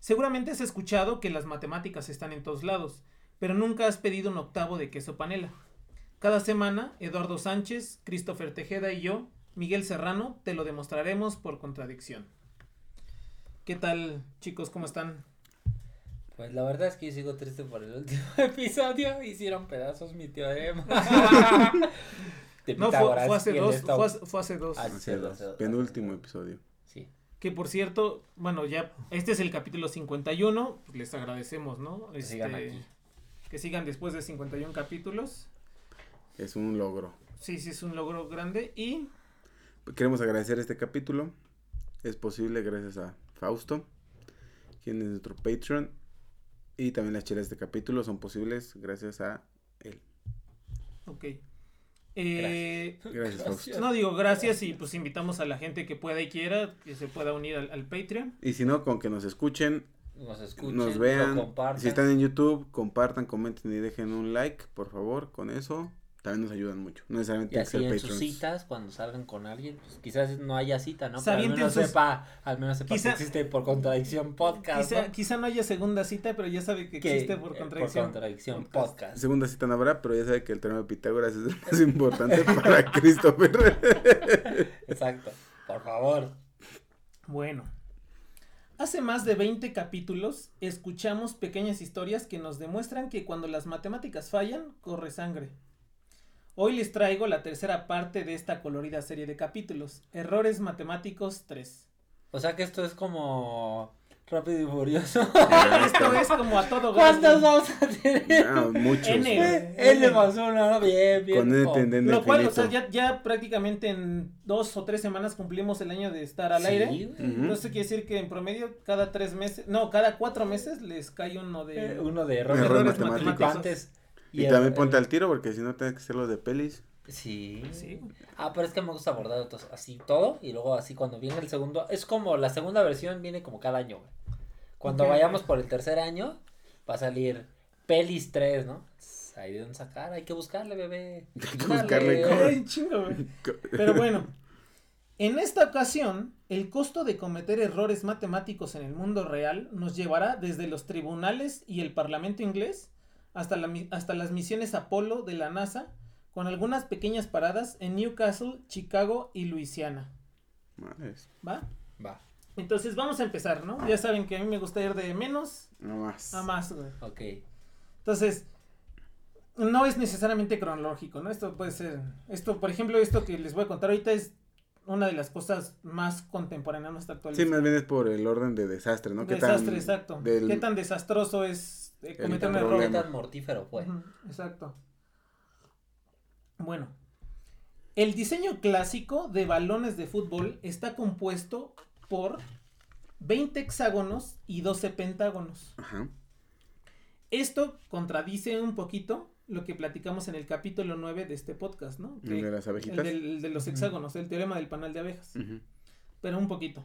Seguramente has escuchado que las matemáticas están en todos lados, pero nunca has pedido un octavo de queso panela. Cada semana, Eduardo Sánchez, Christopher Tejeda y yo, Miguel Serrano, te lo demostraremos por contradicción. ¿Qué tal, chicos? ¿Cómo están? Pues la verdad es que yo sigo triste por el último episodio. Hicieron pedazos mi teorema. De No, fue, hace dos, fue hace, fue hace dos. Ah, dos, dos. Penúltimo episodio. Que por cierto, bueno, ya, este es el capítulo 51, pues les agradecemos, ¿no? Que sigan Este, aquí. Que sigan después de 51 capítulos. Es un logro. Sí, sí, es un logro grande. Y Queremos agradecer este capítulo. Es posible gracias a Fausto, quien es nuestro Patreon. Y también las chelas de este capítulo son posibles gracias a él. Ok. Eh, Gracias, no digo gracias y pues invitamos a la gente que pueda y quiera que se pueda unir al, al Patreon. Y si no, con que nos escuchen, Nos escuchen, nos lo vean. compartan. Si están en YouTube, compartan, comenten y dejen un like, por favor. Con eso también nos ayudan mucho. No necesariamente Y así en sus citas, cuando salgan con alguien, pues quizás no haya cita, ¿no? Pero al menos sus- sepa, al menos sepa Quizá- que existe por contradicción podcast, Quizá, ¿no? quizá no haya segunda cita, pero ya sabe que Que, existe por eh, contradicción. contradicción podcast. podcast. Segunda cita no habrá, pero ya sabe que el teorema de Pitágoras es el más importante para Christopher. Exacto. Por favor. Bueno, hace más de 20 capítulos escuchamos pequeñas historias que nos demuestran que cuando las matemáticas fallan, corre sangre. Hoy les traigo la tercera parte de esta colorida serie de capítulos, Errores Matemáticos 3. O sea que esto es como rápido y furioso. Esto es como a todo ¿Cuántos gas. vamos a tener? Ah, muchos. N. güey. Él le pasó una, ¿no? bien, bien. Con oh. N Lo cual, o sea, ya, ya prácticamente en dos o tres semanas cumplimos el año de estar al Sí, aire. Ujú. Entonces quiere decir que en promedio cada tres meses, no, cada cuatro meses les cae uno de... Eh, Uno de errores, Errores matemáticos. matemáticos. Antes. Y, el- también ponte al tiro porque si no tienes que hacerlo de pelis. Sí. Sí. Ah, pero es que me gusta abordar otros- así todo y luego así cuando viene el segundo, es como la segunda versión viene como cada año, güey. Cuando vayamos por el tercer año va a salir Pelis 3, ¿no? Ahí de dónde sacar, hay que buscarle, bebé. Hay que buscarle Ay, chingo, güey. Pero bueno, en esta ocasión, el costo de cometer errores matemáticos en el mundo real nos llevará desde los tribunales y el parlamento inglés hasta, la hasta las misiones Apolo de la NASA, con algunas pequeñas paradas en Newcastle, Chicago y Luisiana. Madres, ¿Va? Va, Entonces vamos a empezar, ¿no? Ya saben que a mí me gusta ir de menos no más. a más, güey. ok. Entonces, no es necesariamente cronológico, ¿no? Esto puede ser, esto, por ejemplo, esto que les voy a contar ahorita es una de las cosas más contemporáneas nuestra Sí, más bien es por el orden de desastre, ¿no? ¿Qué Desastre, tan exacto. del- ¿Qué tan desastroso es eh, un ¿Qué error? tan mortífero fue? Exacto. Bueno, el diseño clásico de balones de fútbol está compuesto por 20 hexágonos y 12 pentágonos. Ajá. Esto contradice un poquito lo que platicamos en el capítulo 9 de este podcast, ¿no? El de las el abejitas. del- el de los hexágonos, el teorema del panal de abejas, pero un poquito.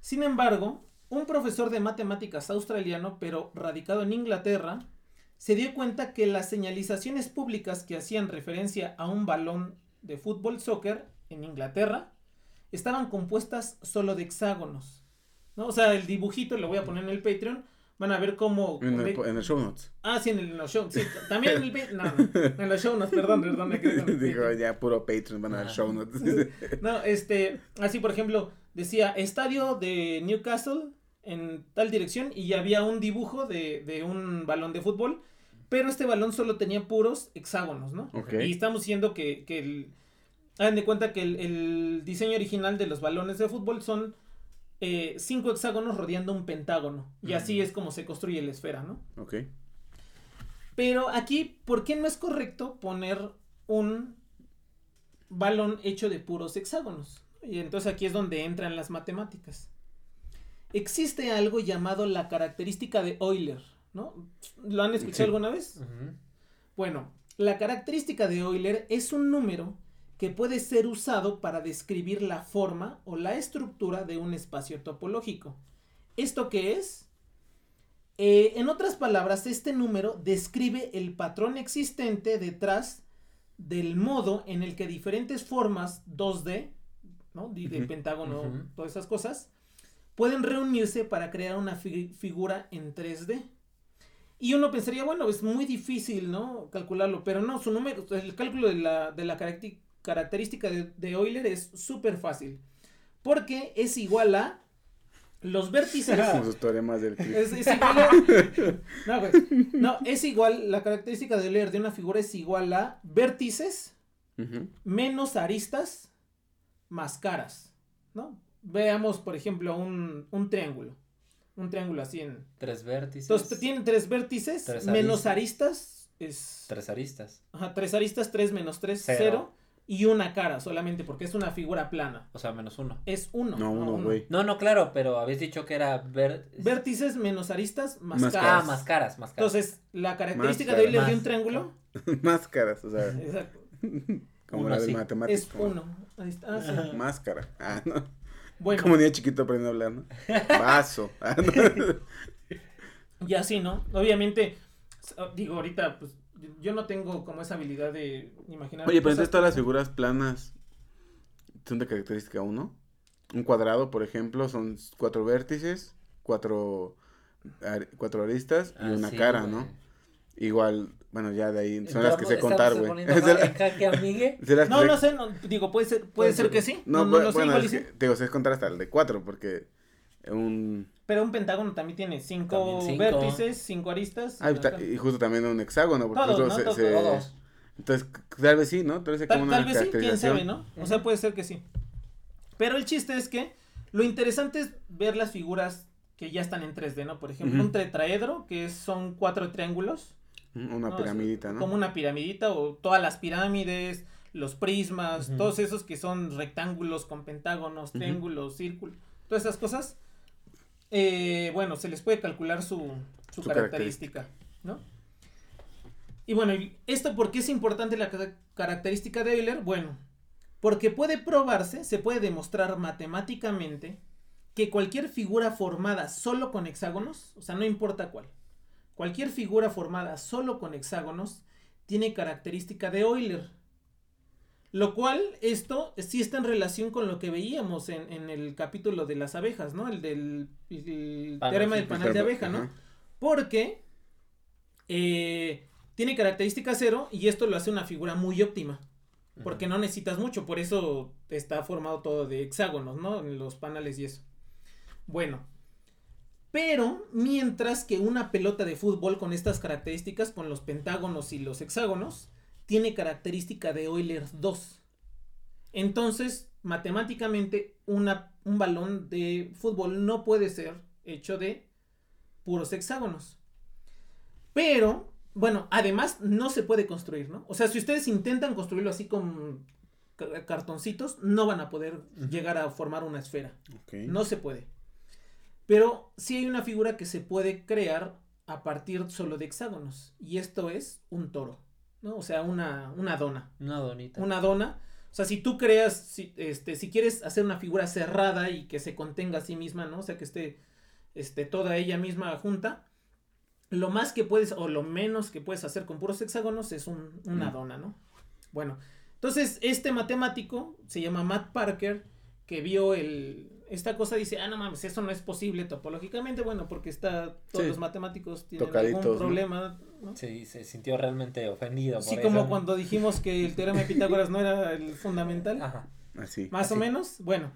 Sin embargo, un profesor de matemáticas australiano, pero radicado en Inglaterra, se dio cuenta que las señalizaciones públicas que hacían referencia a un balón de fútbol soccer en Inglaterra estaban compuestas solo de hexágonos. ¿no? O sea, el dibujito lo voy a poner en el Patreon. Van a ver cómo. En el, en el show notes. Ah, sí, en, el, en los shows. Sí, también en el. No, no, en los shows, perdón, perdón, me quedé Digo, ya puro Patreon van a ver show notes. No, este, así por ejemplo, decía estadio de Newcastle en tal dirección y había un dibujo de, de un balón de fútbol, pero este balón solo tenía puros hexágonos, ¿no? Y estamos diciendo que, que el... Hagan de cuenta que el, el diseño original de los balones de fútbol son eh, cinco hexágonos rodeando un pentágono. Y así es como se construye la esfera, ¿no? Ok. Pero aquí, ¿por qué no es correcto poner un balón hecho de puros hexágonos? Y entonces aquí es donde entran las matemáticas. Existe algo llamado la característica de Euler, ¿no? ¿Lo han escuchado Sí. alguna vez? Bueno, la característica de Euler es un número que puede ser usado para describir la forma o la estructura de un espacio topológico. ¿Esto qué es? Eh, en otras palabras, este número describe el patrón existente detrás del modo en el que diferentes formas 2D, ¿no? De, de Ujú. pentágono, todas esas cosas, pueden reunirse para crear una fi- figura en 3D. Y uno pensaría, bueno, es muy difícil, ¿no? Calcularlo, pero no, su número, el cálculo de la, de la característica de, de Euler es súper fácil. Porque es igual a los vértices. Sus teoremas del. Es, es igual a... No, güey. No, es igual, la característica de Euler de una figura es igual a vértices menos aristas más caras, ¿no? Veamos, por ejemplo, un, un triángulo. Un triángulo así en... Tres vértices. Entonces, tiene tres vértices, Tres menos aristas, es... Tres aristas. Ajá, tres aristas, tres menos tres, Cero. cero. Y una cara solamente, porque es una figura plana. O sea, menos uno. Es uno. No, uno, güey. No, no, claro, pero habéis dicho que era ver... Vértices menos aristas más, Más caras. Ah, más caras, más caras. Entonces, la característica Más de Euler de caras. un triángulo Máscaras, o sea, exacto, como Uno la de sí. matemáticas. es uno. Ahí está. Ah, sí. Ajá. Máscara. Ah, no. Bueno, Como niño chiquito aprendiendo a hablar, ¿no? Vaso. Ah, no. y así, ¿no? Obviamente, ah, digo, ahorita, pues, yo- no tengo como esa habilidad de imaginar. Oye, pero entonces todas las figuras planas son de característica 1. Un cuadrado, por ejemplo, son cuatro vértices, cuatro, ar- cuatro aristas y Ah, una sí, cara, güey. ¿no? Igual, bueno, ya de ahí son las que sé contar, güey. que No, no sé, no, digo, puede ser, puede Puede ser ser. que sí. No, No, no, bu- lo sé, bueno, igual es que, digo, sé contar hasta el de cuatro, porque un... Pero un pentágono también tiene cinco, También cinco. vértices, cinco aristas. Ah, y está- una cara. y justo también un hexágono, porque Todos, justo ¿no? se- Todos, se- Todos. Entonces, tal vez sí, ¿no? Tal vez sea Tal, como una tal vez sí, quién sabe. ¿no? O sea, puede ser que sí. Pero el chiste es que lo interesante es ver las figuras que ya están en 3D, ¿no? Por ejemplo, un tetraedro, que son cuatro triángulos. Una ¿no? piramidita, ¿no? Como una piramidita o todas las pirámides, los prismas, todos esos que son rectángulos con pentágonos, triángulos, círculos, todas esas cosas. eh, bueno, se les puede calcular su, su Su característica, ¿no? Y bueno, ¿y ¿esto por qué es importante la ca- característica de Euler? Bueno, porque puede probarse, se puede demostrar matemáticamente que cualquier figura formada solo con hexágonos, o sea, no importa cuál, cualquier figura formada solo con hexágonos tiene característica de Euler. Lo cual, esto sí está en relación con lo que veíamos en, en el capítulo de las abejas, ¿no? El del el Panal, teorema del panal de abeja, ¿no? Porque eh, tiene característica cero y esto lo hace una figura muy óptima. Porque no necesitas mucho, por eso está formado todo de hexágonos, ¿no? En los panales y eso. Bueno. Pero mientras que una pelota de fútbol con estas características, con los pentágonos y los hexágonos, tiene característica de Euler 2. Entonces, matemáticamente, una, un balón de fútbol no puede ser hecho de puros hexágonos. Pero, bueno, además no se puede construir, ¿no? O sea, si ustedes intentan construirlo así con ca- cartoncitos, no van a poder llegar a formar una esfera. No se puede. Pero sí hay una figura que se puede crear a partir solo de hexágonos. Y esto es un toro, ¿no? O sea, una, una dona. Una donita. Una dona. O sea, si tú creas, si, este, si quieres hacer una figura cerrada y que se contenga a sí misma, ¿no? O sea, que esté este, toda ella misma junta, lo más que puedes, o lo menos que puedes hacer con puros hexágonos es un- una Mm. dona, ¿no? Bueno, entonces este matemático se llama Matt Parker, que vio el, esta cosa, dice, ah, no mames, eso no es posible topológicamente, bueno, porque está, todos Sí. los matemáticos tienen Tocaditos, algún problema, ¿no? Sí, se sintió realmente ofendido. Sí, por como eso. cuando dijimos que el teorema de Pitágoras no era el fundamental. Ajá. Así. Más o menos. Bueno.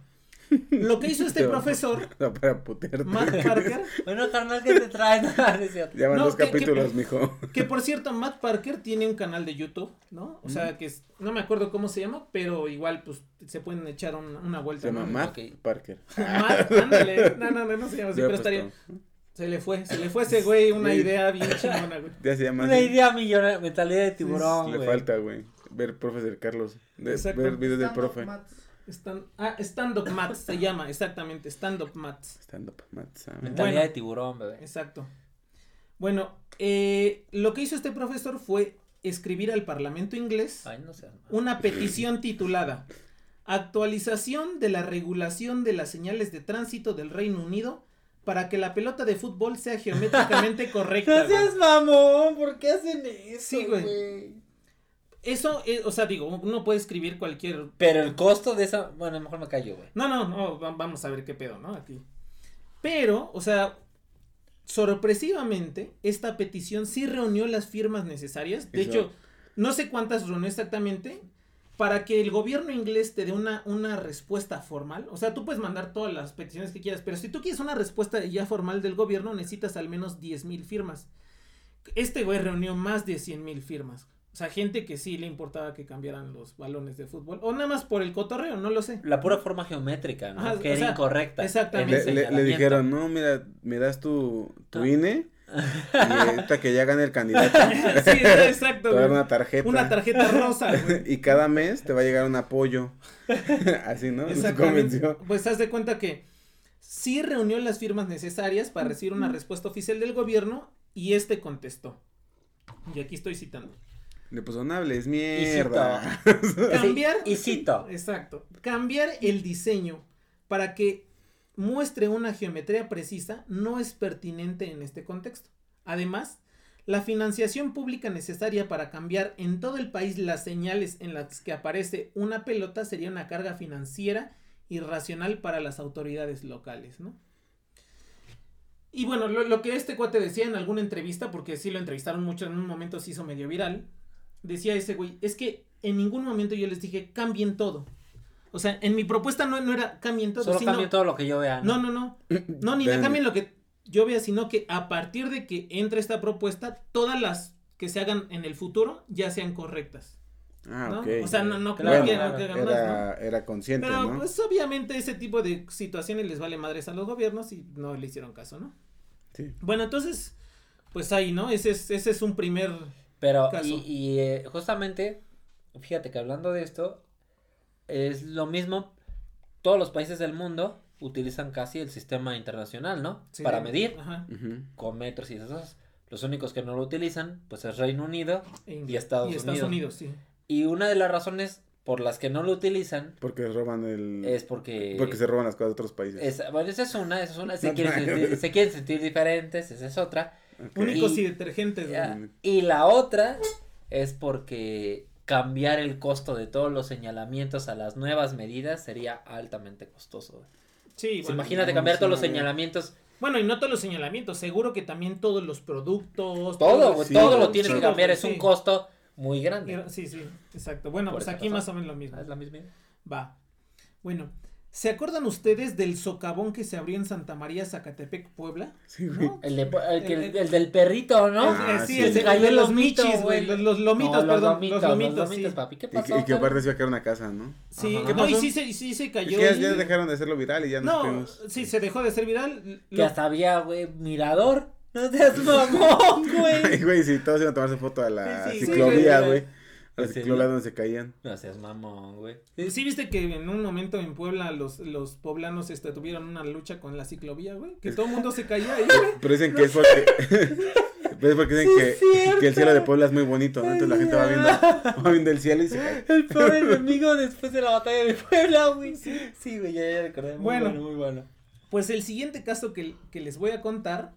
Lo que hizo este No. profesor, No, para putearte. Matt Parker, Bueno, carnal, ¿qué te trae? No. Ya van dos que- que- capítulos, mijo. que por cierto, Matt Parker tiene un canal de YouTube, ¿no? O sea, que es, no me acuerdo cómo se llama, pero igual, pues, se pueden echar un- una vuelta. Se llama ¿no? Matt. Parker. Matt, ándale. No, no, no, no se llama así, pero pues, estaría. Se le fue, se le fue a ese güey una Sí. idea bien chingona, güey. Ya se llama Una así. idea millonaria, mentalidad de tiburón, Le güey. falta, güey. Ver profes del Carlos. De- ver videos del profe. Stand, ah, Stand Up Mats se llama, exactamente, Stand Up Mats. Stand up, Matt. ah. Mentalidad Bueno. de tiburón, bebé. Exacto. Bueno, eh, lo que hizo este profesor fue escribir al Parlamento inglés Ay, no seas mal. una petición titulada Actualización de la regulación de las señales de tránsito del Reino Unido para que la pelota de fútbol sea geométricamente correcta. Güey". mamón, ¿por qué hacen eso, Sí, güey. Eso, eh, o sea, digo, uno puede escribir cualquier... Pero el costo de esa, bueno, mejor me callo, güey. No, no, no, va- vamos a ver qué pedo, ¿no? Aquí. Pero, o sea, sorpresivamente, esta petición sí reunió las firmas necesarias. De hecho, no sé cuántas reunió exactamente para que el gobierno inglés te dé una, una respuesta formal. O sea, tú puedes mandar todas las peticiones que quieras, pero si tú quieres una respuesta ya formal del gobierno, necesitas al menos 10 mil firmas. Este güey reunió más de 100 mil firmas. O sea, gente que sí le importaba que cambiaran los balones de fútbol. O nada más por el cotorreo, no lo sé. La pura forma geométrica, ¿no? Ajá, que o era sea, incorrecta. exactamente. Le, dijeron, no, mira, me das tu, tu Ah. INE y ahorita que ya gane el candidato, sí, exacto. te va a dar güey. una tarjeta. Una tarjeta rosa, güey. y cada mes te va a llegar un apoyo. Así, ¿no? Convenció. Pues haz de cuenta que sí reunió las firmas necesarias para recibir una respuesta oficial del gobierno y este contestó. Y aquí estoy citando. Le puso, no hables mierda. Cambiar. Y cito. Exacto. Cambiar el diseño para que muestre una geometría precisa no es pertinente en este contexto. Además, la financiación pública necesaria para cambiar en todo el país las señales en las que aparece una pelota sería una carga financiera irracional para las autoridades locales, ¿no? Y bueno, lo, lo que este cuate decía en alguna entrevista, porque sí lo entrevistaron mucho, en un momento se hizo medio viral, decía ese güey, es que en ningún momento yo les dije cambien todo. O sea, en mi propuesta no, no era cambien todo, Solo sino- cambio todo lo que yo vea. no, no, no. No, ni cambien lo que yo vea, sino que a partir de que entre esta propuesta, todas las que se hagan en el futuro ya sean correctas. Ah, ¿no? ok. O sea, no, no, Claro, no que, claro. no que hagan más, ¿no? era, era consciente, Pero ¿no? pues obviamente ese tipo de situaciones les vale madres a los gobiernos y no le hicieron caso, ¿no? Sí. Bueno, entonces, pues ahí, ¿no? Ese es, ese es un primer... Pero, caso. y, y eh, justamente, fíjate que hablando de esto, es lo mismo, todos los países del mundo utilizan casi el sistema internacional, ¿no? sí, Para medir Ajá. Con metros y esas cosas. Los únicos que no lo utilizan, pues es Reino Unido E y Estados, y Estados Unidos. Unidos, sí. Y una de las razones por las que no lo utilizan Porque roban el... es porque... Porque se roban las cosas de otros países. es- bueno, esa es una, esa es una. Se, No, quieren sentir, se quieren sentir diferentes, esa es otra. Únicos Y- y detergentes. Ya, Y la otra es porque cambiar el costo de todos los señalamientos a las nuevas medidas sería altamente costoso. Sí, Pues bueno. imagínate cambiar sí, todos los señalamientos. Bueno, y no todos los señalamientos, seguro que también todos los productos. Todo, sí, todo sí, lo tienes sí, que cambiar. Es sí. un costo muy grande. Sí, sí, exacto. Bueno, Por pues aquí razón. más o menos lo mismo. Ah, Es la misma. Va. Bueno, ¿se acuerdan ustedes del socavón que se abrió en Santa María, Zacatepec, Puebla? Sí, güey. ¿No? El, de- el que- El- el- el del perrito, ¿no? Ah, Eh, sí, sí. el el de los michis, güey. Los, los lomitos, No, los perdón. lomitos, los lomitos, los sí. lomitos, papi. ¿Qué Y, pasó? que- y que aparte se iba a caer una casa, ¿no? Sí, Ajá. ¿Qué no, y sí se, sí se Es cayó. que ya, y- ya dejaron de hacerlo viral y ya nos No, fuimos. sí, se dejó de ser viral. Que Lo- hasta había, güey, mirador. No seas mamón, Ay, güey. güey, sí, todos iban a tomarse foto a la Sí, sí, ciclovía, sí, güey. ¿No? donde se caían. No seas mamón, güey. ¿Sí viste que en un momento en Puebla los, los poblanos este, tuvieron una lucha con la ciclovía, güey? Que todo el mundo se caía ahí, güey. Pero dicen que es porque. pero es porque dicen Sí, que, el cielo de Puebla es muy bonito, ¿no? Entonces la gente va viendo, va viendo el cielo y se cae. El peor enemigo después de la batalla de Puebla, güey. Sí, güey, ya, ya recordé. Muy Bueno. bueno, muy bueno. Pues el siguiente caso que, que les voy a contar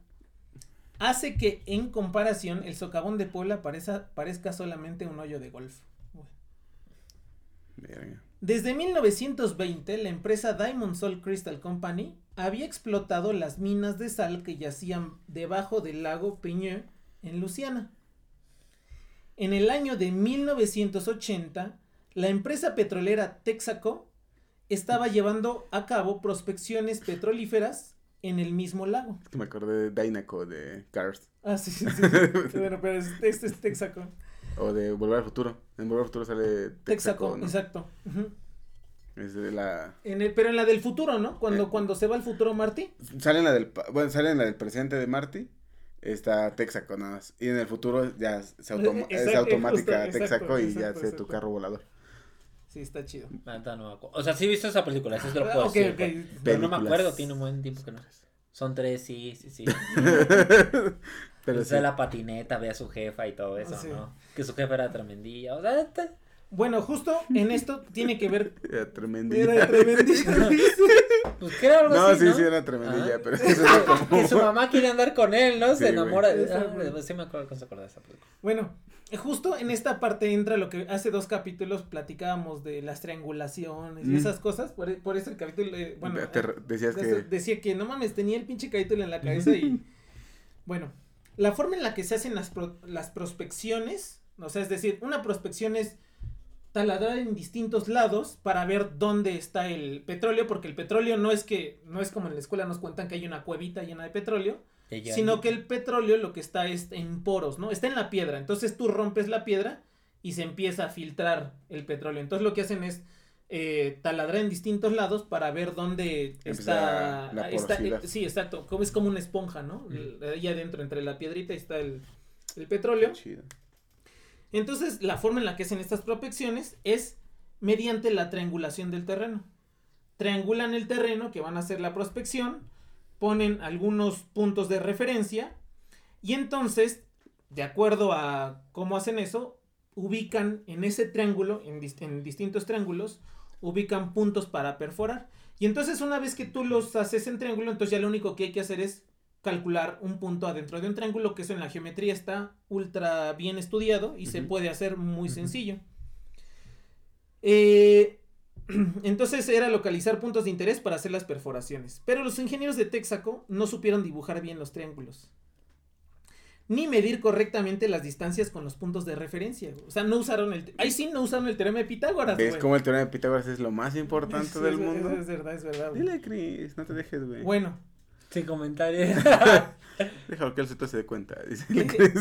hace que en comparación el socavón de Puebla parezca, parezca solamente un hoyo de golf. Verga. Desde 1920, la empresa Diamond Salt Crystal Company había explotado las minas de sal que yacían debajo del lago Peñeux en Luisiana. En el año de 1980, la empresa petrolera Texaco estaba llevando a cabo prospecciones petrolíferas en el mismo lago. Es que me acordé de Dynaco de Cars. Ah, sí, sí, sí. sí. bueno, pero es- este es Texaco. O de Volver al Futuro. En Volver al Futuro sale Texaco, Texaco, ¿no? exacto. Es de la... En el, pero en la del futuro, ¿no? Cuando, Eh. cuando se va al futuro Marty. Sale en la del... Bueno, sale en la del presente de Marty. Está Texaco nada más. Y en el futuro ya se automa- es Exacto, automática justo, Texaco exacto, y exacto, ya hace tu carro volador. Sí, está chido. La neta no me acuerdo. O sea, sí he visto esa película, eso te lo puedo Ah, ok, decir. ok. güey. Pero no me acuerdo, tiene un buen tiempo que no. Son tres, sí, sí, sí. Pero sí. la patineta, ve a su jefa y todo eso, Sí. ¿no? Que su jefa era tremendilla. O sea, este- Bueno, justo en esto tiene que ver. Era tremenda. Era tremendísimo. pues que era algo No, así, sí, ¿no? sí, era tremendilla, Ah. pero eso es como... Que su mamá quiere andar con él, ¿no? Sí, Se enamora Ah, sí me acuerdo, se acuerda de esa película. Bueno, justo en esta parte entra lo que hace dos capítulos platicábamos de las triangulaciones y Mm. esas cosas. Por, por eso el capítulo. eh, bueno, Te- eh, decías de que... decía que no mames, tenía el pinche capítulo en la cabeza y. bueno, la forma en la que se hacen las, pro- las prospecciones, o sea, es decir, una prospección es taladrar en distintos lados para ver dónde está el petróleo, porque el petróleo no es que, no es como en la escuela nos cuentan que hay una cuevita llena de petróleo, Ella- sino que el petróleo lo que está es en poros, ¿no? Está en la piedra, entonces tú rompes la piedra y se empieza a filtrar el petróleo. Entonces lo que hacen es eh, taladrar en distintos lados para ver dónde está, la está- eh, sí, exacto, como es como una esponja, ¿no? Mm. Ahí adentro, entre la piedrita está el, el petróleo. Chido. Entonces, la forma en la que hacen estas prospecciones es mediante la triangulación del terreno. Triangulan el terreno que van a hacer la prospección, ponen algunos puntos de referencia y entonces, de acuerdo a cómo hacen eso, ubican en ese triángulo, en, dis- en distintos triángulos, ubican puntos para perforar. Y entonces una vez que tú los haces en triángulo, entonces ya lo único que hay que hacer es calcular un punto adentro de un triángulo, que eso en la geometría está ultra bien estudiado y se puede hacer muy sencillo. Eh, entonces era localizar puntos de interés para hacer las perforaciones. Pero los ingenieros de Texaco no supieron dibujar bien los triángulos. Ni medir correctamente las distancias con los puntos de referencia. güey. O sea, no usaron el... Ahí sí no usaron el teorema de Pitágoras. ¿Ves güey. cómo el teorema de Pitágoras es lo más importante Sí, del es- mundo? Es, es verdad, es verdad. güey. Dile, Chris, no te dejes, güey. Bueno, Sin comentarios. Déjalo que el se dé cuenta, dice Eh,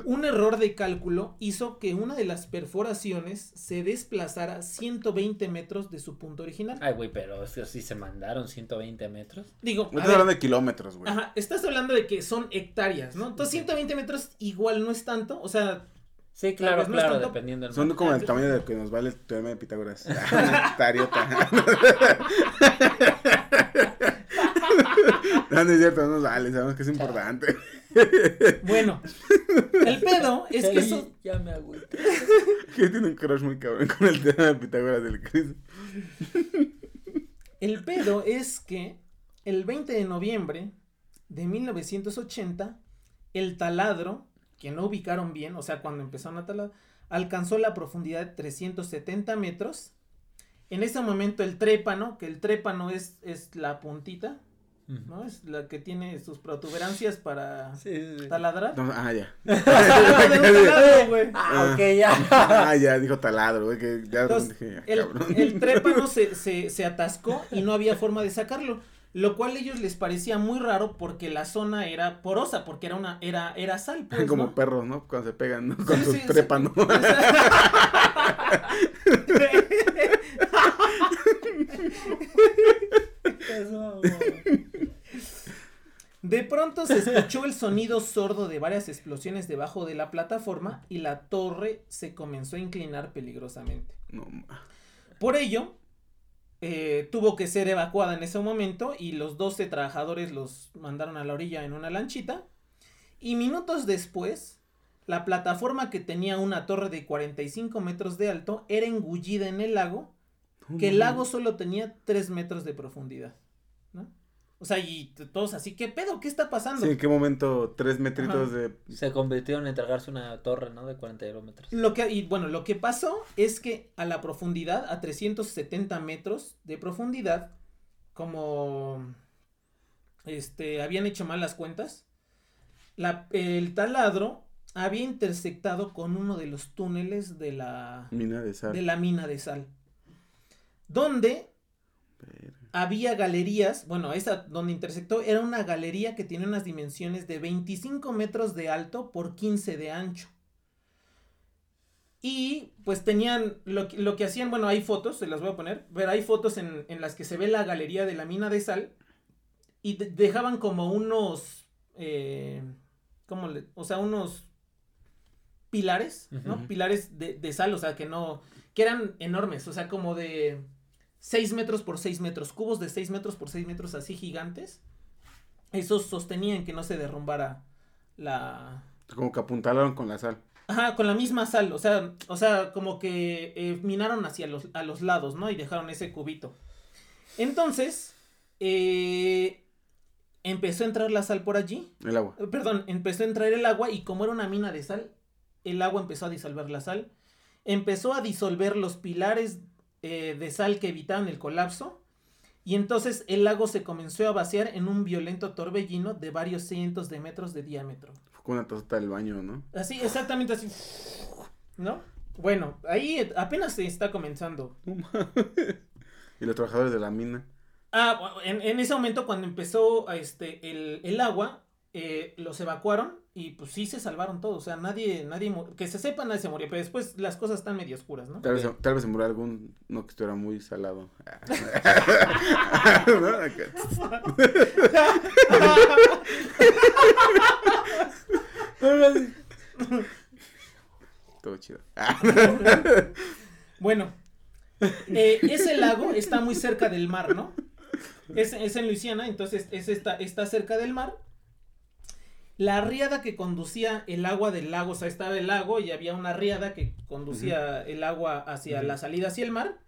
un error de cálculo hizo que una de las perforaciones se desplazara 120 metros de su punto original. Ay, güey, pero eso sí se mandaron 120 metros. Digo, No estás ver, hablando de kilómetros, güey. ajá, estás hablando de que son hectáreas, ¿no? Entonces 120 metros igual no es tanto, o sea, Sí, claro, no es claro, tanto. dependiendo del Son como Ah, el sí. tamaño de lo que nos vale el teorema de Pitágoras. Tariota. No, no es cierto, no nos vale, sabemos que es importante. bueno, el pedo es que eso, Ya me agüité. Que tiene un crush muy cabrón con el teorema de Pitágoras del Chris. el pedo es que el 20 de noviembre de 1980, el taladro, que no ubicaron bien, o sea, cuando empezaron a talar, alcanzó la profundidad de 370 metros. En ese momento el trépano, que el trépano es, es la puntita, ¿no? Es la que tiene sus protuberancias para Sí, sí, sí. taladrar. No, ah, ya. Ah, taladro, güey. Ah, ok, ya. Ah, ya, dijo taladro, güey, que ya Entonces, dije, el, cabrón. el trépano se, se, se atascó y no había forma de sacarlo. Lo cual a ellos les parecía muy raro porque la zona era porosa, porque era una, era, era sal, pues, Como ¿no? perros, ¿no? Cuando se pegan, ¿no? Con Sí, sus sí, sí. trépanos. Eso, De pronto se escuchó el sonido sordo de varias explosiones debajo de la plataforma y la torre se comenzó a inclinar peligrosamente. No. Por ello, eh, tuvo que ser evacuada en ese momento y los 12 trabajadores los mandaron a la orilla en una lanchita. Y minutos después, la plataforma que tenía una torre de 45 metros de alto era engullida en el lago, que el lago solo tenía 3 metros de profundidad. O sea, y todos así, ¿qué pedo? ¿Qué está pasando? Sí, ¿en qué momento tres metritos Ajá. de... Se convirtieron en tragarse una torre, ¿no? De 40 kilómetros. Lo que, y bueno, lo que pasó es que a la profundidad, a 370 metros de profundidad, como este, habían hecho mal las cuentas, la, el taladro había intersectado con uno de los túneles de la, Mina de sal. de la mina de sal. Donde había galerías, bueno, esa donde intersectó era una galería que tiene unas dimensiones de 25 metros de alto por 15 de ancho. Y pues tenían, lo, que- lo que hacían, bueno, hay fotos, se las voy a poner, pero hay fotos en, en las que se ve la galería de la mina de sal y de- dejaban como unos, eh, ¿cómo le? O sea, unos pilares, ¿no? Pilares de, de sal, o sea, que no, que eran enormes, o sea, como de 6 metros por 6 metros, cubos de 6 metros por 6 metros así gigantes. Esos sostenían que no se derrumbara la, Como que apuntalaron con la sal. Ajá, con la misma sal, o sea, o sea, como que eh, minaron hacia los, a los lados, ¿no? Y dejaron ese cubito. Entonces, eh, empezó a entrar la sal por allí, El agua. eh, perdón, empezó a entrar el agua y como era una mina de sal, el agua empezó a disolver la sal, empezó a disolver los pilares eh, de sal que evitaban el colapso y entonces el lago se comenzó a vaciar en un violento torbellino de varios cientos de metros de diámetro. Fue con una tazota del baño, ¿no? Así, exactamente así. ¿No? Bueno, ahí apenas se está comenzando. Y los trabajadores de la mina. Ah, en, en ese momento cuando empezó este, el, el agua, eh, los evacuaron y pues sí se salvaron todos. O sea, nadie, nadie, que se sepa, nadie se murió. Pero después las cosas están medio oscuras, ¿no? Tal vez, Ok. tal vez se murió algún no que estuviera muy salado. Todo chido. Bueno, eh, ese lago está muy cerca del mar, ¿no? Es, es en Luisiana, entonces es está, está cerca del mar. La riada que conducía el agua del lago, o sea, estaba el lago y había una riada que conducía el agua hacia la salida hacia el mar.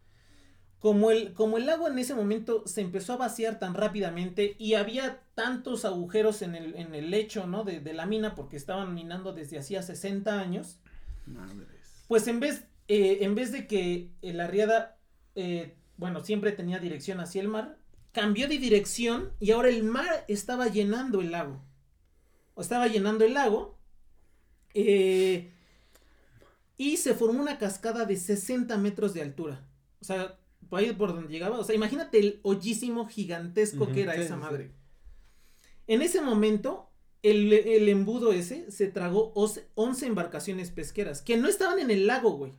Como el, como el agua en ese momento se empezó a vaciar tan rápidamente y había tantos agujeros en el, en el lecho, ¿no? De, de la mina, porque estaban minando desde hacía 60 años. Madres. Pues en vez, eh, en vez de que eh, la riada, eh, bueno, siempre tenía dirección hacia el mar, cambió de dirección y ahora el mar estaba llenando el lago. Estaba llenando el lago. eh, y se formó una cascada de 60 metros de altura. O sea, por ahí por donde llegaba. O sea, imagínate el hoyísimo gigantesco que era sí, esa sí. madre. En ese momento, el, el embudo ese se tragó os- 11 embarcaciones pesqueras que no estaban en el lago, güey.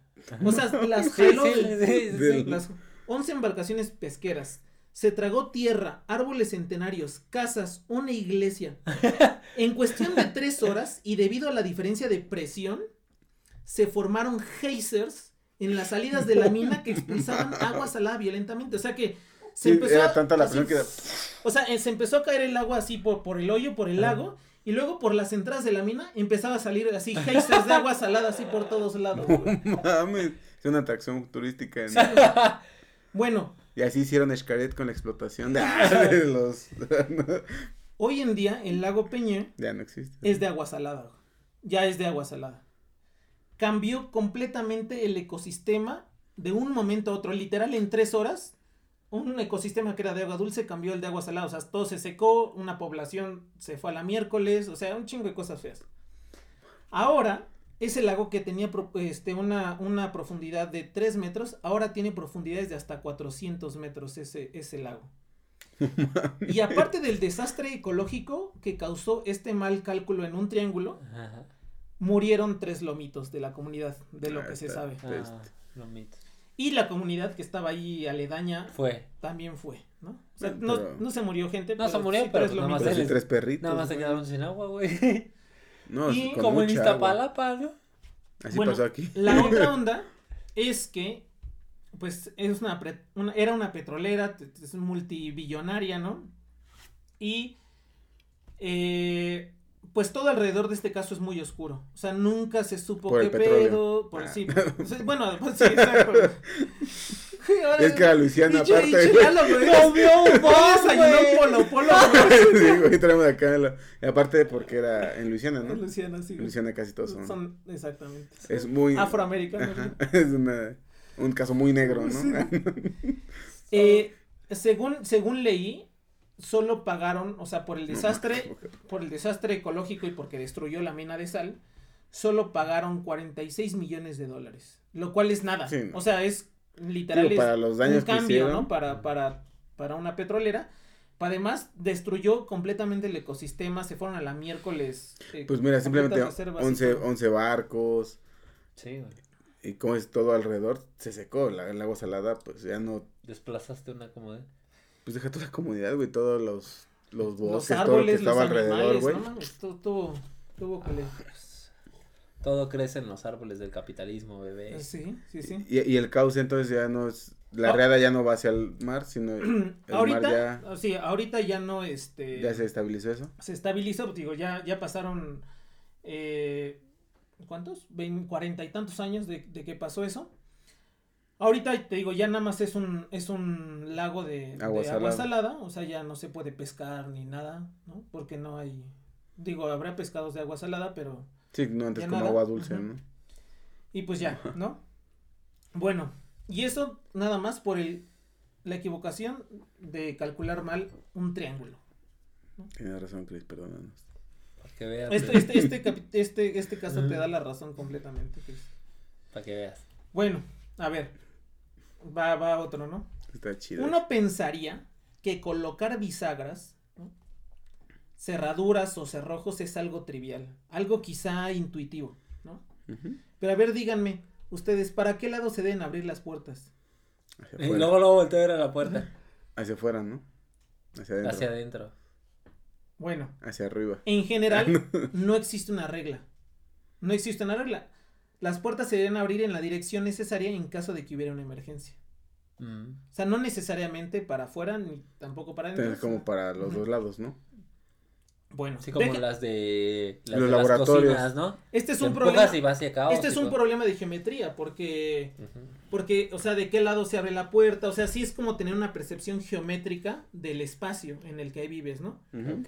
O sea, las jaló sí, las 11 embarcaciones pesqueras. Se tragó tierra, árboles centenarios, casas, una iglesia. En cuestión de tres horas, y debido a la diferencia de presión, se formaron geysers en las salidas de la mina que expulsaban agua salada violentamente. O sea que se Sí, empezó era a- tanta la así, presión que... o sea, eh, se empezó a caer el agua así por, por el hoyo, por el lago, y luego por las entradas de la mina empezaba a salir así geysers de agua salada así por todos lados. Mames. Es una atracción turística. en- Bueno, Y así hicieron Xcaret con la explotación de, de los... hoy en día el lago Peña ya no existe. es de agua salada. Ya es de agua salada. Cambió completamente el ecosistema de un momento a otro. Literal, en tres horas, un ecosistema que era de agua dulce cambió el de agua salada. O sea, todo se secó, una población se fue a la miércoles, o sea, un chingo de cosas feas. Ahora, ese lago que tenía pro- este, una, una profundidad de 3 metros, ahora tiene profundidades de hasta 400 metros ese, ese lago. Y aparte del desastre ecológico que causó este mal cálculo en un triángulo, Ajá. murieron tres lomitos de la comunidad, de lo Ah, que se sabe. Ah, lomitos. Y la comunidad que estaba ahí aledaña Fue. también fue, ¿no? O sea, no, no se murió gente, No se pero murió, sí pero tres nada más lomitos. Pero sí, él- tres perritos. Nada más se quedaron sin agua, güey. No, Y Como en. Iztapalapa, ¿no? Así Bueno, pasó aquí. La otra onda es que, pues, es una, era una petrolera, es multibillonaria, ¿no? Y, eh, pues, todo alrededor de este caso es muy oscuro. O sea, nunca se supo Por qué pedo. Por, Ah. sí, bueno, pues, sí, exacto. Es que Luisiana Pinche- aparte, pinche güey. ¡Comió un polo polo, güey. sí, güey, traemos acá. lo- y aparte porque era en Luisiana, ¿no? En Luciana, sí. En güey. Luisiana casi todos son. Son, exactamente. Es muy. Afroamericanos. Es una, un caso muy negro, ¿no? Sí. Eh, según, según leí, solo pagaron, o sea, por el desastre, por el desastre ecológico y porque destruyó la mina de sal, solo pagaron 46 millones de dólares, lo cual es nada. Sí, no. O sea, es literal Digo, es para los daños un que cambio, hicieron. ¿no? Para, para para una petrolera. Además, destruyó completamente el ecosistema, se fueron a la miércoles. eh, Pues mira, simplemente completas reservas y 11, todo. 11 barcos Sí, güey. y como es todo alrededor, se secó. La, el agua salada, pues ya no. Desplazaste una de... Pues deja toda la comunidad, güey, todos los, los bosques, Los todo lo que árboles, los estaba alrededor, animales, güey. no todo, todo, tuvo que le- Todo crece en los árboles del capitalismo, bebé. Sí, sí, sí. Y, y el cauce entonces ya no es. La Ah. riada ya no va hacia el mar, sino el ahorita, mar ya, sí, ahorita ya no, este, ya se estabilizó eso. se estabilizó, digo, ya, ya pasaron, eh, ¿cuántos? Cuarenta y tantos años de, de que pasó eso. Ahorita te digo, ya nada más es un, es un lago de, de Agua salada, o sea, ya no se puede pescar ni nada, ¿no? Porque no hay, digo, habrá pescados de agua salada, pero Sí, no antes como nada. agua dulce. ¿no? Y pues ya, ¿no? Bueno, y eso nada más por el, la equivocación de calcular mal un triángulo. Tienes razón, Chris, perdónanos. Para que veas. Este, este, este, este, este caso te da la razón completamente. Chris. Para que veas. Bueno, a ver, va, va otro, ¿no? Está chido. Uno pensaría que colocar bisagras, ¿no? Cerraduras o cerrojos es algo trivial, algo quizá intuitivo, ¿no? Pero a ver, díganme, ustedes, ¿para qué lado se deben abrir las puertas? Hacia Y afuera. luego luego volteo a ver a la puerta. Hacia afuera, ¿no? Hacia adentro. Hacia adentro. Bueno, Hacia arriba. En general, no existe una regla. No existe una regla. Las puertas se deben abrir en la dirección necesaria en caso de que hubiera una emergencia. Mm. O sea, no necesariamente para afuera ni tampoco para adentro. Como para los dos lados, ¿no? Bueno, Así como deja- las de las, Los de las laboratorios. cocinas, ¿no? este es Te un problema. y va hacia acá. Este es un problema de geometría porque porque o sea, de qué lado se abre la puerta, o sea, sí es como tener una percepción geométrica del espacio en el que ahí vives, ¿no? Ok.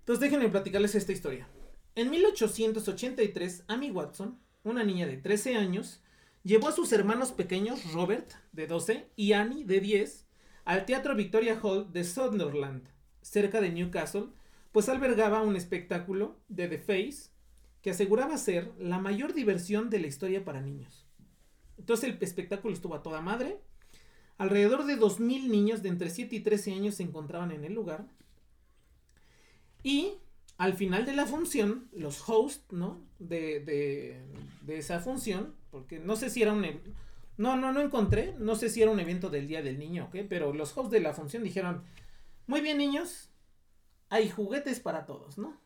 Entonces déjenme platicarles esta historia. En 1883, Amy Watson, una niña de 13 años, llevó a sus hermanos pequeños, Robert, de 12, y Annie, de 10, al Teatro Victoria Hall de Sunderland, cerca de Newcastle, pues albergaba un espectáculo de The Face que aseguraba ser la mayor diversión de la historia para niños. Entonces el espectáculo estuvo a toda madre. Alrededor de 2.000 niños de entre 7 y 13 años se encontraban en el lugar. Y al final de la función, los hosts, ¿no? De, de, de esa función, porque no sé si era un... No, no, no encontré, no sé si era un evento del Día del Niño, ¿ok? Pero los hosts de la función dijeron, muy bien niños, hay juguetes para todos, ¿no?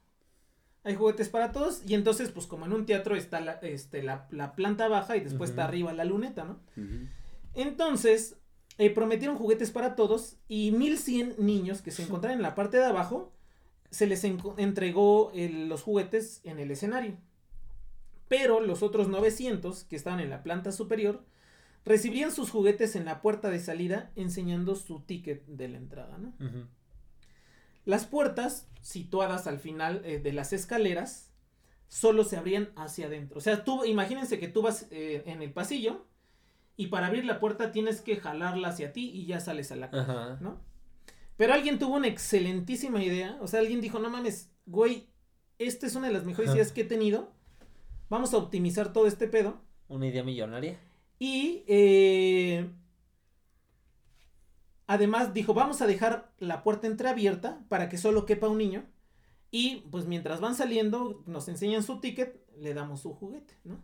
Hay juguetes para todos y entonces, pues como en un teatro está la, este, la, la planta baja y después está arriba la luneta, ¿no? Entonces, eh, prometieron juguetes para todos y 1100 niños que se encontraban en la parte de abajo, se les entregó el- los juguetes en el escenario. Pero los otros 900 que estaban en la planta superior recibían sus juguetes en la puerta de salida enseñando su ticket de la entrada, ¿no? Ujú. Las puertas, situadas al final eh, de las escaleras, solo se abrían hacia adentro. O sea, tú, imagínense que tú vas eh, en el pasillo y para abrir la puerta tienes que jalarla hacia ti y ya sales a la calle, Ajá. ¿no? Pero alguien tuvo una excelentísima idea. O sea, alguien dijo, no mames, güey, esta es una de las mejores Ajá. ideas que he tenido. Vamos a optimizar todo este pedo. Una idea millonaria. Y eh, además dijo, vamos a dejar la puerta entreabierta para que solo quepa un niño. Y pues mientras van saliendo, nos enseñan su ticket, le damos su juguete, ¿no?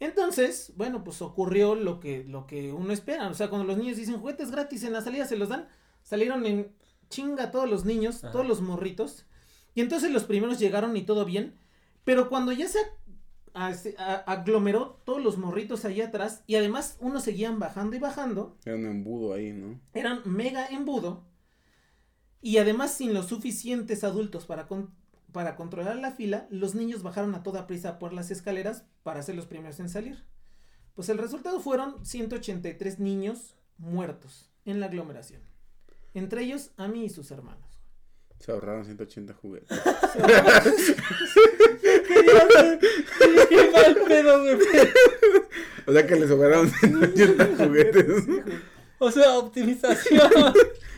Entonces, bueno, pues ocurrió lo que, lo que uno espera. O sea, cuando los niños dicen juguetes gratis en la salida, se los dan. Salieron en chinga todos los niños, Ajá. todos los morritos. Y entonces los primeros llegaron y todo bien. Pero cuando ya se a- a- aglomeró todos los morritos ahí atrás y además unos seguían bajando y bajando, Era un embudo ahí, ¿no? eran mega embudo y además sin los suficientes adultos para, con- para controlar la fila, los niños bajaron a toda prisa por las escaleras para ser los primeros en salir. Pues el resultado fueron 183 niños muertos en la aglomeración. Entre ellos a mí y sus hermanos. Se ahorraron 180 juguetes. Qué mal pedo, güey. O sea que le sobraron 180 juguetes. O sea, optimización.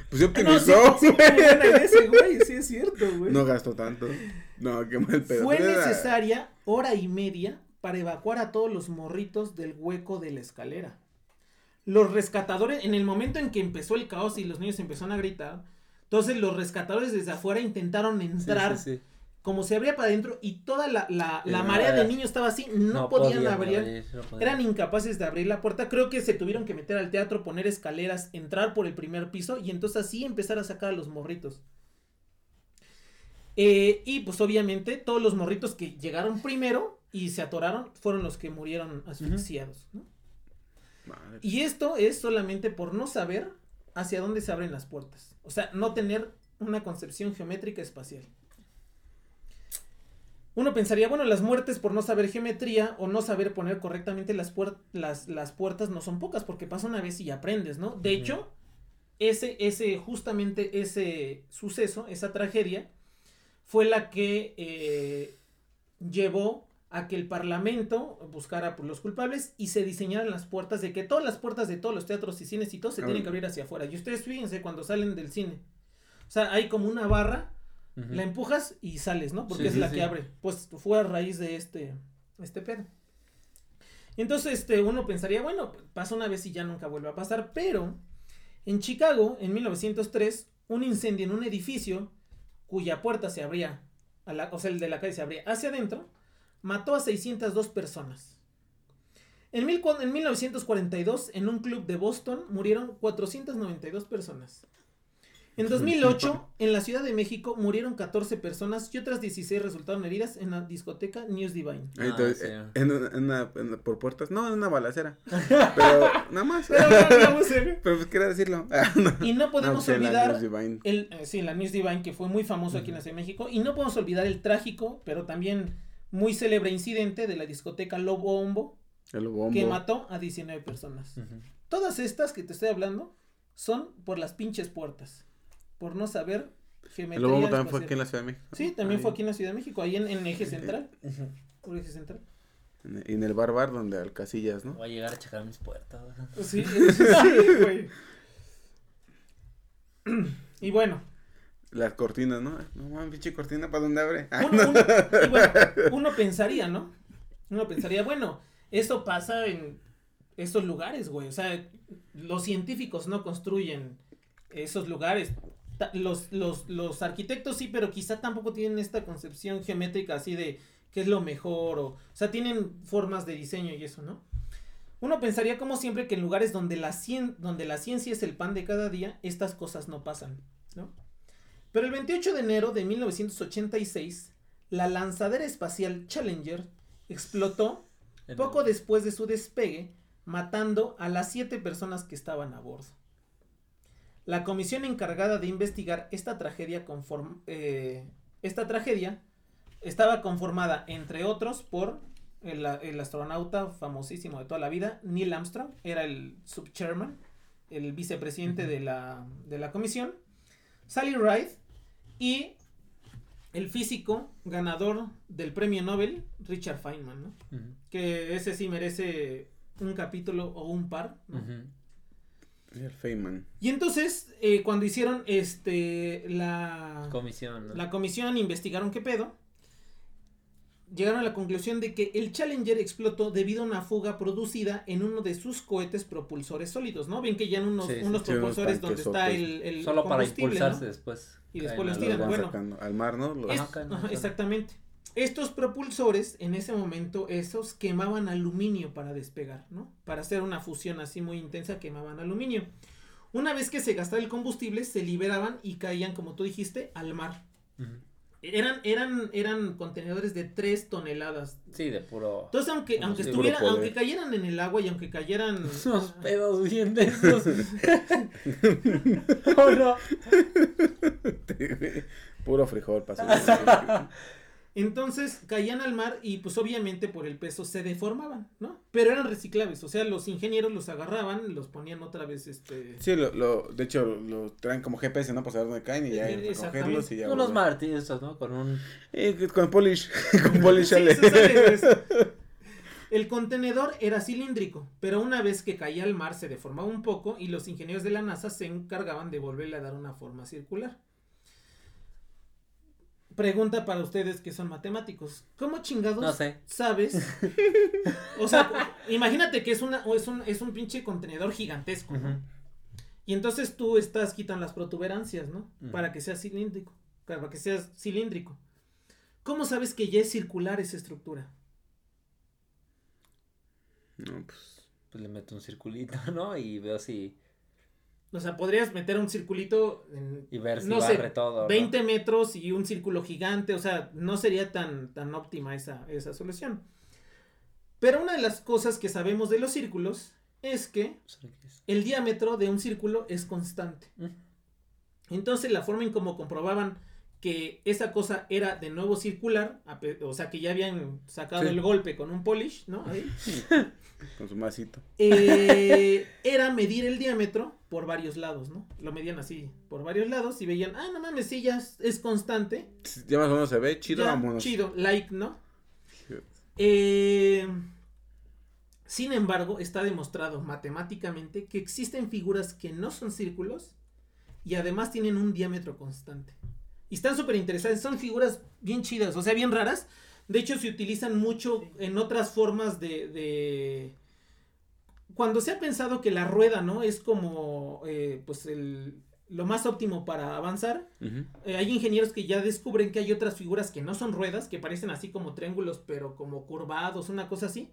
Pues se No, sí, optimizó, sí, ese güey, sí es cierto, güey. No gastó tanto. No, qué mal pedo. Fue era- necesaria hora y media para evacuar a todos los morritos del hueco de la escalera. los rescatadores, en el momento en que empezó el caos y los niños empezaron a gritar, entonces los rescatadores desde afuera intentaron entrar sí, sí. Como se abría para adentro y toda la, la, la Eh, marea de ah, niños estaba así, no, podían abrir. no podían. Eran incapaces de abrir la puerta. Creo que se tuvieron que meter al teatro, poner escaleras, entrar por el primer piso y entonces así empezar a sacar a los morritos. Eh, y pues obviamente todos los morritos que llegaron primero y se atoraron fueron los que murieron asfixiados. ¿no? Madre. Y esto es solamente por no saber hacia dónde se abren las puertas. O sea, no tener una concepción geométrica espacial. Uno pensaría, bueno, las muertes por no saber geometría o no saber poner correctamente las, puer- las, las puertas no son pocas, porque pasa una vez y aprendes, ¿no? De hecho, ese, ese, justamente ese suceso, esa tragedia, fue la que eh, llevó a que el Parlamento buscara por los culpables y se diseñaran las puertas de que todas las puertas de todos los teatros y cines y todo se tienen que abrir hacia afuera. Y ustedes fíjense cuando salen del cine. O sea, hay como una barra, La empujas y sales, ¿no? Porque Sí, es sí, la sí. que abre. Pues fue a raíz de este, este pedo. Y entonces este, uno pensaría, bueno, pasa una vez y ya nunca vuelve a pasar, pero en Chicago, en 1903, un incendio en un edificio cuya puerta se abría, a la, o sea, el de la calle se abría hacia adentro, mató a 602 personas. En, mil, en 1942, en un club de Boston, murieron 492 personas. En 2008, en la Ciudad de México, murieron 14 personas y otras 16 resultaron heridas en la discoteca News Divine. Ahí Ah, te- sí. en, una, en una- en una- por puertas, no, en una balacera. Pero nada más. Pero, eh, pues quería decirlo. Ah, no. y no podemos No, la olvidar News Divine. el, eh, sí, la News Divine, que fue muy famoso aquí en la Ciudad de México. Y no podemos olvidar el trágico, pero también muy célebre incidente de la discoteca Lobo Hombo, El que mató a 19 personas. Todas estas que te estoy hablando son por las pinches puertas. Por no saber El geometría. bombo también fue aquí en la Ciudad de México. Sí, también Ahí. fue aquí en la Ciudad de México, ahí en, en eje central. Por eje central. En, en el bar bar donde al Casillas, ¿no? Voy a llegar a checar mis puertas. ¿verdad? Sí, sí, güey. Y bueno, Las cortinas, ¿no? No mames, pinche cortina, ¿para dónde abre? Ah, uno, uno- y bueno, uno pensaría, ¿no? Uno pensaría, bueno, eso pasa en estos lugares, güey. O sea, los científicos no construyen esos lugares. Los, los, los arquitectos sí, pero quizá tampoco tienen esta concepción geométrica así de qué es lo mejor. O, o sea, tienen formas de diseño y eso, ¿no? Uno pensaría como siempre que en lugares donde la, cien- donde la ciencia es el pan de cada día, estas cosas no pasan, ¿no? Pero el 28 de enero de 1986, la lanzadera espacial Challenger explotó poco después de su despegue, matando a las siete personas que estaban a bordo. La comisión encargada de investigar esta tragedia, conform- eh, esta tragedia estaba conformada, entre otros, por el, el astronauta famosísimo de toda la vida, Neil Armstrong, era el subchairman, el vicepresidente de, la, de la comisión, Sally Ride y el físico ganador del premio Nobel, Richard Feynman, ¿no? Que ese sí merece un capítulo o un par. ¿no? El Feynman. Y entonces, eh, cuando hicieron este la, Comisión. ¿no? la comisión, investigaron qué pedo, llegaron a la conclusión de que el Challenger explotó debido a una fuga producida en uno de sus cohetes propulsores sólidos, ¿no? Ven que ya en unos, Sí, unos Sí, unos propulsores donde está el, el Solo para combustible, impulsarse ¿no? después. Y después los tiran, bueno. sacando al mar, ¿no? Los- Es- Ajá, caen ajá, al- exactamente. Estos propulsores, en ese momento, esos quemaban aluminio para despegar, ¿no? Para hacer una fusión así muy intensa, quemaban aluminio. Una vez que se gastaba el combustible, se liberaban y caían, como tú dijiste, al mar. Eran, eran, eran contenedores de 3 toneladas. Sí, de puro. Entonces, aunque, aunque poder. aunque cayeran en el agua y aunque cayeran. Unos pedos bien de esos. ¿O no? Puro frijol pasó. Entonces caían al mar y pues obviamente por el peso se deformaban, ¿no? Pero eran reciclables, o sea, los ingenieros los agarraban, los ponían otra vez, este... Sí, lo, lo, de hecho, lo traen como GPS, ¿no? Para saber dónde caen y ya recogerlos y ya. Unos martillos, ¿no? Con un. Eh, con polish, con polish Sí, sale, pues. El contenedor era cilíndrico, pero una vez que caía al mar se deformaba un poco y los ingenieros de la NASA se encargaban de volverle a dar una forma circular. Pregunta para ustedes que son matemáticos. ¿Cómo chingados No sé. sabes? o sea, imagínate que es una o es un es un pinche contenedor gigantesco. Y entonces tú estás quitando las protuberancias, ¿no? Ujú. Para que sea cilíndrico, para que sea cilíndrico. ¿Cómo sabes que ya es circular esa estructura? No, pues. Pues le meto un circulito, ¿no? Y veo si. O sea, podrías meter un circulito en Y ver si No sé, todo. ¿no? 20 metros y un círculo gigante, o sea, no sería tan, tan óptima esa, esa solución. Pero una de las cosas que sabemos de los círculos es que el diámetro de un círculo es constante. Mm. Entonces la forma en cómo comprobaban que esa cosa era de nuevo circular, o sea que ya habían sacado Sí. el golpe con un polish, ¿no? Ahí, Con su masito. eh, era medir el diámetro por varios lados, ¿no? Lo medían así, por varios lados y veían, ah, no mames, sí, ya es, es constante. Ya más o menos se ve chido, Ya, vámonos. Chido, like, ¿no? Eh, sin embargo, está demostrado matemáticamente que existen figuras que no son círculos y además tienen un diámetro constante. Y están súper interesantes, son figuras bien chidas, o sea, bien raras. De hecho, se utilizan mucho en otras formas de... de- Cuando se ha pensado que la rueda, ¿no? Es como, eh, pues, el, lo más óptimo para avanzar, eh, hay ingenieros que ya descubren que hay otras figuras que no son ruedas, que parecen así como triángulos, pero como curvados, una cosa así,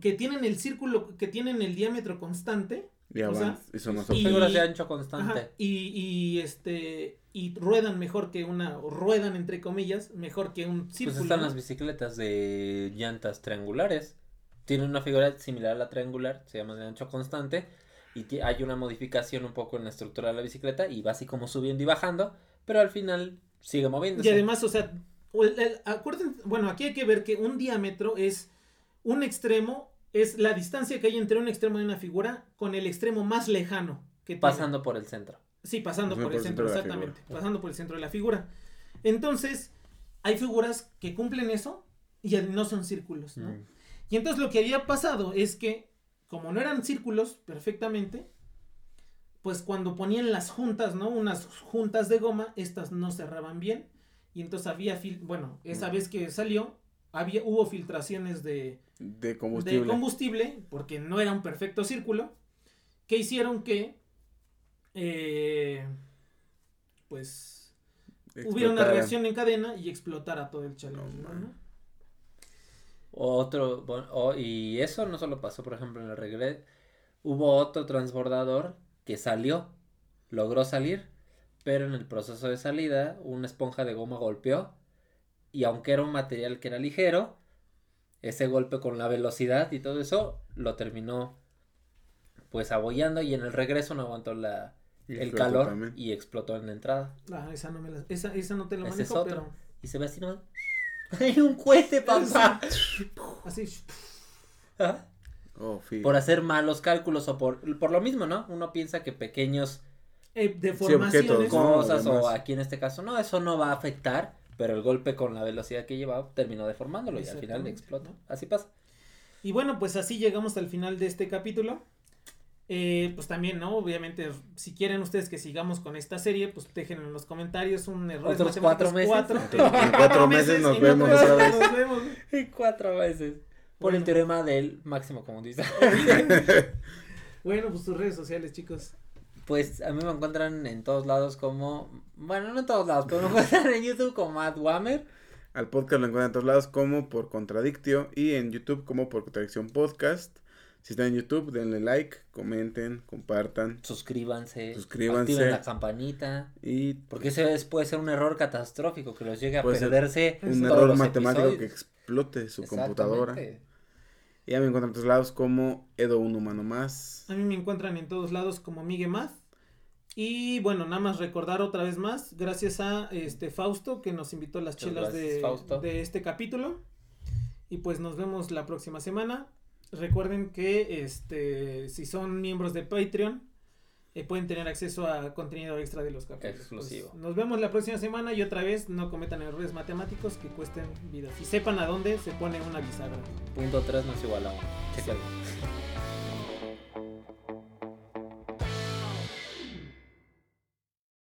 que tienen el círculo, que tienen el diámetro constante, Y O sea, avanza. y son más y- óptimos. Figuras de ancho constante. ajá, y, y, este, y ruedan mejor que una, o ruedan entre comillas, mejor que un Pues círculo. están ¿no? las bicicletas de llantas triangulares. Tienen una figura similar a la triangular, se llama de ancho constante. Y hay una modificación un poco en la estructura de la bicicleta y va así como subiendo y bajando, pero al final sigue moviéndose. Y además, o sea, el- el- acuérdense, bueno, aquí hay que ver que un diámetro es un extremo, es la distancia que hay entre un extremo de una figura con el extremo más lejano que tiene. pasando por el centro. Sí, pasando por el centro, exactamente. figura. Pasando por el centro de la figura. Entonces, hay figuras que cumplen eso y no son círculos, ¿no? Mm. Y entonces lo que había pasado es que, como no eran círculos perfectamente, pues cuando ponían las juntas, ¿no? Unas juntas de goma, estas no cerraban bien. Y entonces había, fil bueno, esa Mm. vez que salió, había, hubo filtraciones de, De combustible. de combustible, porque no era un perfecto círculo, que hicieron que, eh, pues, hubiera una reacción en cadena y explotara todo el challenge. No, ¿no? Otro, y eso no solo pasó, por ejemplo, en el regreso. Hubo otro transbordador que salió, logró salir, pero en el proceso de salida una esponja de goma golpeó y aunque era un material que era ligero, ese golpe con la velocidad y todo eso lo terminó pues abollando y en el regreso no aguantó la, Y el calor también. y explotó en la entrada. Ah, esa no me la- esa, esa no te lo Ese manejo, es otro. pero Y se ve así nomás. ¡Hay un cohete, papá! así. Ajá. Oh, por hacer malos cálculos o por, por lo mismo, ¿no? Uno piensa que pequeños Eh, deformaciones. objetos, ¿no? cosas o aquí en este caso no, eso no va a afectar, pero el golpe con la velocidad que llevaba terminó deformándolo y al final. ¿no? Así pasa. Y bueno, pues así llegamos al final de este capítulo. Eh, pues también, ¿no? Obviamente, si quieren ustedes que sigamos con esta serie, pues dejen en los comentarios un error. Otros cuatro meses. En cuatro meses nos en vemos otro- otra vez. nos vemos. Cuatro veces. Por Bueno. el teorema del máximo comodista. Bueno, pues tus redes sociales, chicos. Pues a mí me encuentran en todos lados como, bueno, no en todos lados, pero me encuentran en YouTube como Matt Whammer. Al podcast lo encuentran en todos lados como por Contradictio y en YouTube como por Contradicción Podcast. Si están en YouTube, denle like, comenten, compartan Suscríbanse, Suscríbanse. activen la campanita. y Porque ese es- puede ser un error catastrófico que los llegue a perderse un todos error los matemático que explote su computadora. Y ya me encuentran en todos lados como Edo Un Humano Más. A mí me encuentran en todos lados como Miguel Math. Y bueno, nada más recordar otra vez más, gracias a este Fausto que nos invitó a las Muchas chelas gracias, de, Fausto. de este capítulo. Y pues nos vemos la próxima semana. Recuerden que este si son miembros de Patreon eh, pueden tener acceso a contenido extra de los capítulos. Exclusivo. Pues, nos vemos la próxima semana y otra vez no cometan errores matemáticos que cuesten vidas. Y sepan a dónde se pone una bisagra. Punto 3 no es igual a 1. Chécalo.